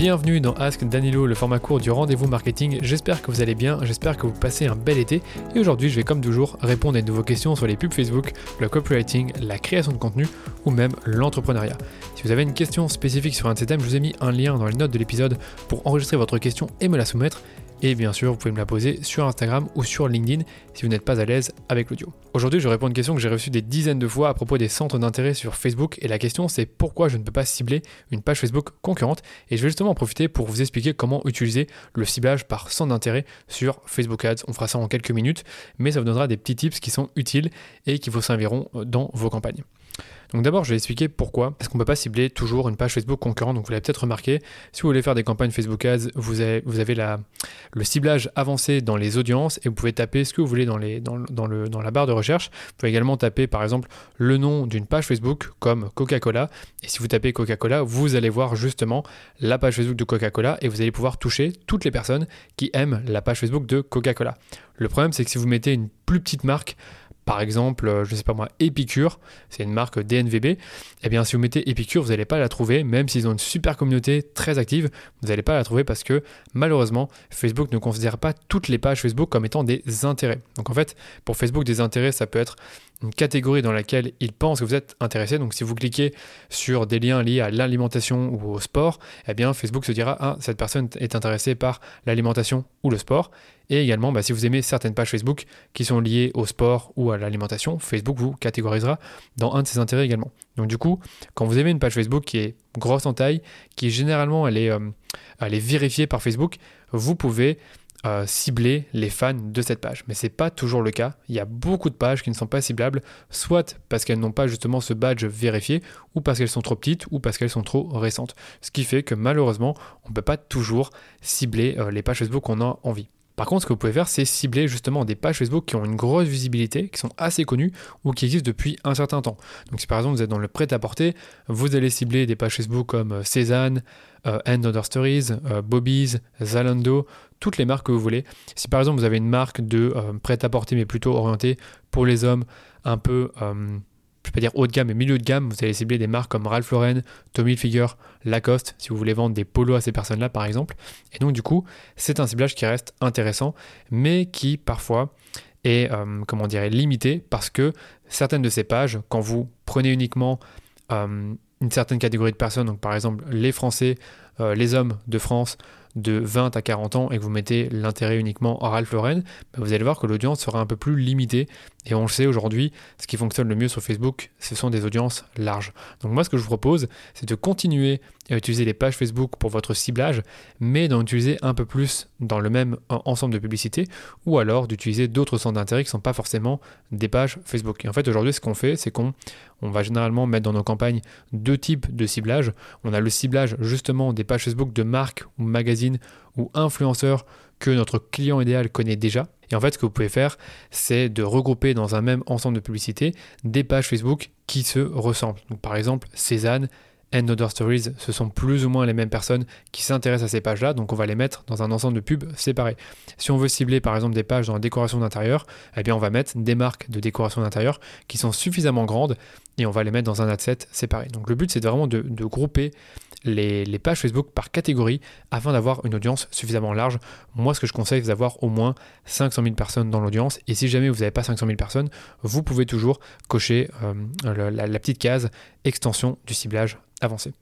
Bienvenue dans Ask Danilo, le format court du rendez-vous marketing. J'espère que vous allez bien, j'espère que vous passez un bel été. Et aujourd'hui, je vais comme toujours répondre à de vos questions sur les pubs Facebook, le copywriting, la création de contenu ou même l'entrepreneuriat. Si vous avez une question spécifique sur un de ces thèmes, je vous ai mis un lien dans les notes de l'épisode pour enregistrer votre question et me la soumettre. Et bien sûr, vous pouvez me la poser sur Instagram ou sur LinkedIn si vous n'êtes pas à l'aise avec l'audio. Aujourd'hui, je réponds à une question que j'ai reçue des dizaines de fois à propos des centres d'intérêt sur Facebook. Et la question, c'est pourquoi je ne peux pas cibler une page Facebook concurrente? Et je vais justement en profiter pour vous expliquer comment utiliser le ciblage par centre d'intérêt sur Facebook Ads. On fera ça en quelques minutes, mais ça vous donnera des petits tips qui sont utiles et qui vous serviront dans vos campagnes. Donc d'abord, je vais expliquer pourquoi. Parce qu'on ne peut pas cibler toujours une page Facebook concurrente. Donc vous l'avez peut-être remarqué, si vous voulez faire des campagnes Facebook Ads, vous avez, le ciblage avancé dans les audiences et vous pouvez taper ce que vous voulez dans la barre de recherche. Vous pouvez également taper par exemple le nom d'une page Facebook comme Coca-Cola. Et si vous tapez Coca-Cola, vous allez voir justement la page Facebook de Coca-Cola et vous allez pouvoir toucher toutes les personnes qui aiment la page Facebook de Coca-Cola. Le problème, c'est que si vous mettez une plus petite marque, par exemple, euh, je ne sais pas moi, Epicure, c'est une marque DNVB, eh bien si vous mettez Epicure, vous n'allez pas la trouver, même s'ils ont une super communauté très active, vous n'allez pas la trouver parce que malheureusement, Facebook ne considère pas toutes les pages Facebook comme étant des intérêts. Donc en fait, pour Facebook, des intérêts, ça peut être une catégorie dans laquelle il pense que vous êtes intéressé. Donc si vous cliquez sur des liens liés à l'alimentation ou au sport, eh bien Facebook se dira ah cette personne est intéressée par l'alimentation ou le sport. Et également, bah, si vous aimez certaines pages Facebook qui sont liées au sport ou à l'alimentation, Facebook vous catégorisera dans un de ses intérêts également. Donc du coup, quand vous aimez une page Facebook qui est grosse en taille, qui généralement elle est, euh, vérifiée par Facebook, vous pouvez euh, cibler les fans de cette page. Mais ce n'est pas toujours le cas. Il y a beaucoup de pages qui ne sont pas ciblables, soit parce qu'elles n'ont pas justement ce badge vérifié, ou parce qu'elles sont trop petites, ou parce qu'elles sont trop récentes. Ce qui fait que malheureusement, on ne peut pas toujours cibler euh, les pages Facebook qu'on a envie. Par contre, ce que vous pouvez faire, c'est cibler justement des pages Facebook qui ont une grosse visibilité, qui sont assez connues ou qui existent depuis un certain temps. Donc si par exemple vous êtes dans le prêt-à-porter, vous allez cibler des pages Facebook comme euh, Cézanne, End Other Stories, Bobby's, Zalando, toutes les marques que vous voulez. Si par exemple vous avez une marque de euh, prêt-à-porter mais plutôt orientée pour les hommes, un peu, euh, je vais pas dire haut de gamme mais milieu de gamme, vous allez cibler des marques comme Ralph Lauren, Tommy Hilfiger, Lacoste, si vous voulez vendre des polos à ces personnes-là par exemple. Et donc du coup, c'est un ciblage qui reste intéressant, mais qui parfois est, euh, comment dire, limité parce que certaines de ces pages, quand vous prenez uniquement une certaine catégorie de personnes, donc par exemple les Français, les hommes de France, de 20 à 40 ans et que vous mettez l'intérêt uniquement en Ralph Lauren, bah, vous allez voir que l'audience sera un peu plus limitée. Et on le sait aujourd'hui, ce qui fonctionne le mieux sur Facebook, ce sont des audiences larges. Donc moi, ce que je vous propose, c'est de continuer à utiliser les pages Facebook pour votre ciblage, mais d'en utiliser un peu plus dans le même ensemble de publicités, ou alors d'utiliser d'autres centres d'intérêt qui ne sont pas forcément des pages Facebook. Et en fait, aujourd'hui, ce qu'on fait, c'est qu'on on va généralement mettre dans nos campagnes deux types de ciblage. On a le ciblage justement des pages Facebook de marques ou magazines ou influenceurs que notre client idéal connaît déjà. Et en fait, ce que vous pouvez faire, c'est de regrouper dans un même ensemble de publicités des pages Facebook qui se ressemblent. Par exemple, Cézanne, and Other Stories, ce sont plus ou moins les mêmes personnes qui s'intéressent à ces pages-là, donc on va les mettre dans un ensemble de pubs séparés. Si on veut cibler par exemple des pages dans la décoration d'intérieur, eh bien on va mettre des marques de décoration d'intérieur qui sont suffisamment grandes et on va les mettre dans un ad set séparé. Donc le but c'est vraiment de, grouper les, pages Facebook par catégorie afin d'avoir une audience suffisamment large. Moi, ce que je conseille, c'est d'avoir au moins 500 000 personnes dans l'audience. Et si jamais vous n'avez pas 500 000 personnes, vous pouvez toujours cocher euh, la, petite case extension du ciblage avancé.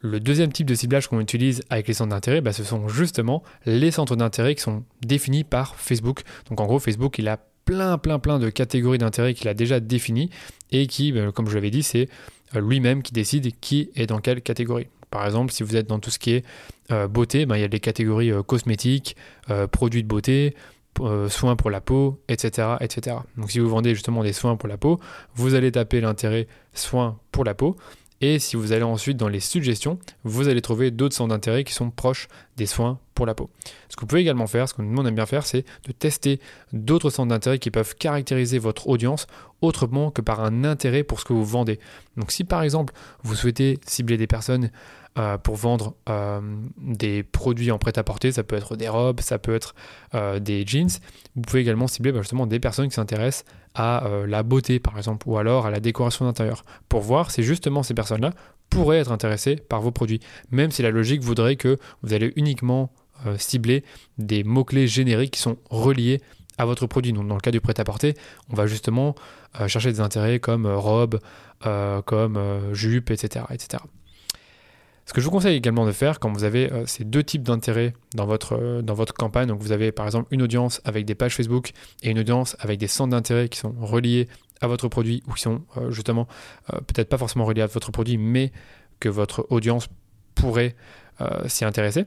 Le deuxième type de ciblage qu'on utilise avec les centres d'intérêt, bah, ce sont justement les centres d'intérêt qui sont définis par Facebook. Donc en gros, Facebook, il a plein, plein, plein de catégories d'intérêt qu'il a déjà définies et qui, bah, comme je l'avais dit, c'est euh, lui-même qui décide qui est dans quelle catégorie. Par exemple, si vous êtes dans tout ce qui est euh, beauté, bah, il y a des catégories euh, cosmétiques, produits de beauté, soins pour la peau, etc., etc. Donc si vous vendez justement des soins pour la peau, vous allez taper l'intérêt soins pour la peau et si vous allez ensuite dans les suggestions, vous allez trouver d'autres centres d'intérêt qui sont proches des soins pour la peau. Ce que vous pouvez également faire, ce que nous on aime bien faire, c'est de tester d'autres centres d'intérêt qui peuvent caractériser votre audience autrement que par un intérêt pour ce que vous vendez. Donc si par exemple vous souhaitez cibler des personnes euh, pour vendre euh, des produits en prêt-à-porter. Ça peut être des robes, ça peut être euh, des jeans. Vous pouvez également cibler bah, justement des personnes qui s'intéressent à la beauté par exemple ou alors à la décoration d'intérieur pour voir si justement ces personnes-là pourraient être intéressés par vos produits, même si la logique voudrait que vous allez uniquement cibler des mots-clés génériques qui sont reliés à votre produit. Donc dans le cas du prêt-à-porter, on va justement chercher des intérêts comme robe, comme jupe, etc., etc. Ce que je vous conseille également de faire quand vous avez ces deux types d'intérêts dans votre, dans votre campagne, donc vous avez par exemple une audience avec des pages Facebook et une audience avec des centres d'intérêt qui sont reliés à votre produit ou qui sont justement peut-être pas forcément reliés à votre produit, mais que votre audience pourrait s'y intéresser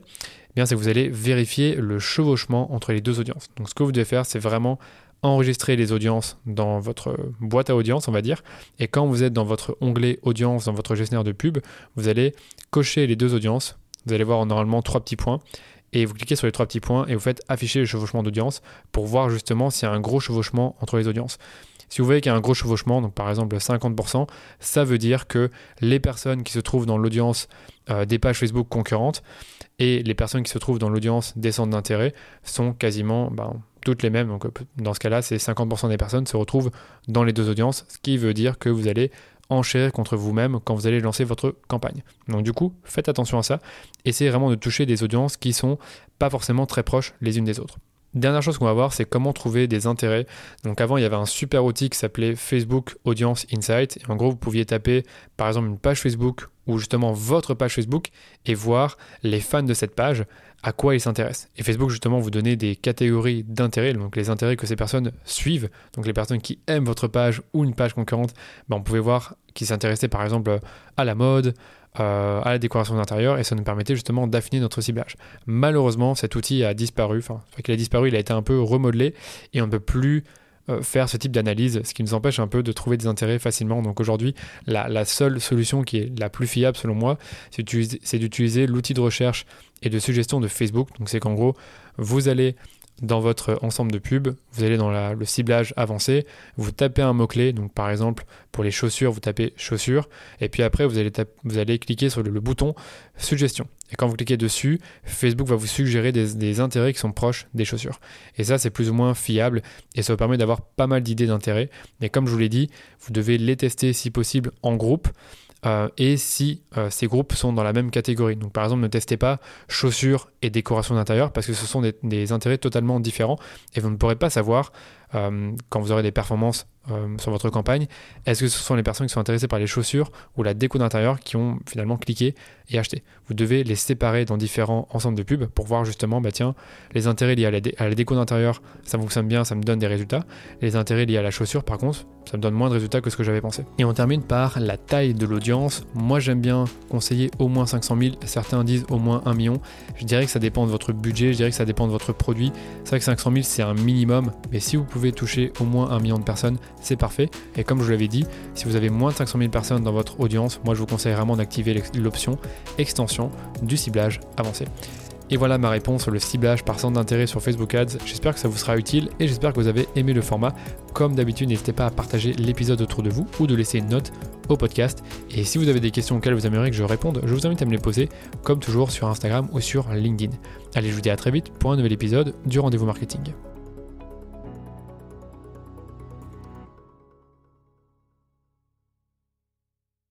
c'est que vous allez vérifier le chevauchement entre les deux audiences. Donc ce que vous devez faire, c'est vraiment enregistrer les audiences dans votre boîte à audience, on va dire. Et quand vous êtes dans votre onglet audience, dans votre gestionnaire de pub, vous allez cocher les deux audiences. Vous allez voir normalement trois petits points. Et vous cliquez sur les trois petits points et vous faites afficher le chevauchement d'audience pour voir justement s'il y a un gros chevauchement entre les audiences. Si vous voyez qu'il y a un gros chevauchement, donc par exemple 50%, ça veut dire que les personnes qui se trouvent dans l'audience euh, des pages Facebook concurrentes et les personnes qui se trouvent dans l'audience des centres d'intérêt sont quasiment ben, toutes les mêmes. Donc euh, dans ce cas-là, c'est 50% des personnes se retrouvent dans les deux audiences, ce qui veut dire que vous allez enchérir contre vous-même quand vous allez lancer votre campagne. Donc du coup, faites attention à ça. Essayez vraiment de toucher des audiences qui sont pas forcément très proches les unes des autres. Dernière chose qu'on va voir, c'est comment trouver des intérêts. Donc avant, il y avait un super outil qui s'appelait Facebook Audience Insight. Et en gros, vous pouviez taper par exemple une page Facebook ou justement votre page Facebook et voir les fans de cette page, à quoi ils s'intéressent. Et Facebook justement vous donnait des catégories d'intérêts, donc les intérêts que ces personnes suivent, donc les personnes qui aiment votre page ou une page concurrente, ben on pouvait voir qu'ils s'intéressaient par exemple à la mode, euh, à la décoration d'intérieur et ça nous permettait justement d'affiner notre ciblage. Malheureusement, cet outil a disparu, enfin, qu'il a disparu, il a été un peu remodelé et on ne peut plus euh, faire ce type d'analyse, ce qui nous empêche un peu de trouver des intérêts facilement. Donc aujourd'hui, la, seule solution qui est la plus fiable selon moi, c'est d'utiliser l'outil de recherche et de suggestion de Facebook. Donc c'est qu'en gros, vous allez dans votre ensemble de pubs, vous allez dans le ciblage avancé, vous tapez un mot-clé, donc par exemple pour les chaussures, vous tapez chaussures, et puis après vous allez, vous allez cliquer sur le, bouton suggestion. Et quand vous cliquez dessus, Facebook va vous suggérer des, des intérêts qui sont proches des chaussures. Et ça, c'est plus ou moins fiable, et ça vous permet d'avoir pas mal d'idées d'intérêts. Mais comme je vous l'ai dit, vous devez les tester si possible en groupe. Euh, et si euh, ces groupes sont dans la même catégorie. Donc par exemple, ne testez pas chaussures et décoration d'intérieur parce que ce sont des, intérêts totalement différents et vous ne pourrez pas savoir quand vous aurez des performances sur votre campagne, est-ce que ce sont les personnes qui sont intéressées par les chaussures ou la déco d'intérieur qui ont finalement cliqué et acheté? Vous devez les séparer dans différents ensembles de pubs pour voir justement, bah tiens, les intérêts liés à la, à la déco d'intérieur, ça fonctionne bien, ça me donne des résultats. Les intérêts liés à la chaussure, par contre, ça me donne moins de résultats que ce que j'avais pensé. Et on termine par la taille de l'audience. Moi j'aime bien conseiller au moins 500 000, certains disent au moins 1 million. Je dirais que ça dépend de votre budget, je dirais que ça dépend de votre produit. C'est vrai que 500 000 c'est un minimum, mais si vous pouvez toucher au moins 1 million de personnes, c'est parfait. Et comme je vous l'avais dit, si vous avez moins de 500 000 personnes dans votre audience, moi je vous conseille vraiment d'activer l'option extension du ciblage avancé. Et voilà ma réponse sur le ciblage par centre d'intérêt sur Facebook Ads. J'espère que ça vous sera utile et j'espère que vous avez aimé le format. Comme d'habitude, n'hésitez pas à partager l'épisode autour de vous ou de laisser une note au podcast. Et si vous avez des questions auxquelles vous aimeriez que je réponde, je vous invite à me les poser, comme toujours sur Instagram ou sur LinkedIn. Allez, je vous dis à très vite pour un nouvel épisode du rendez-vous marketing.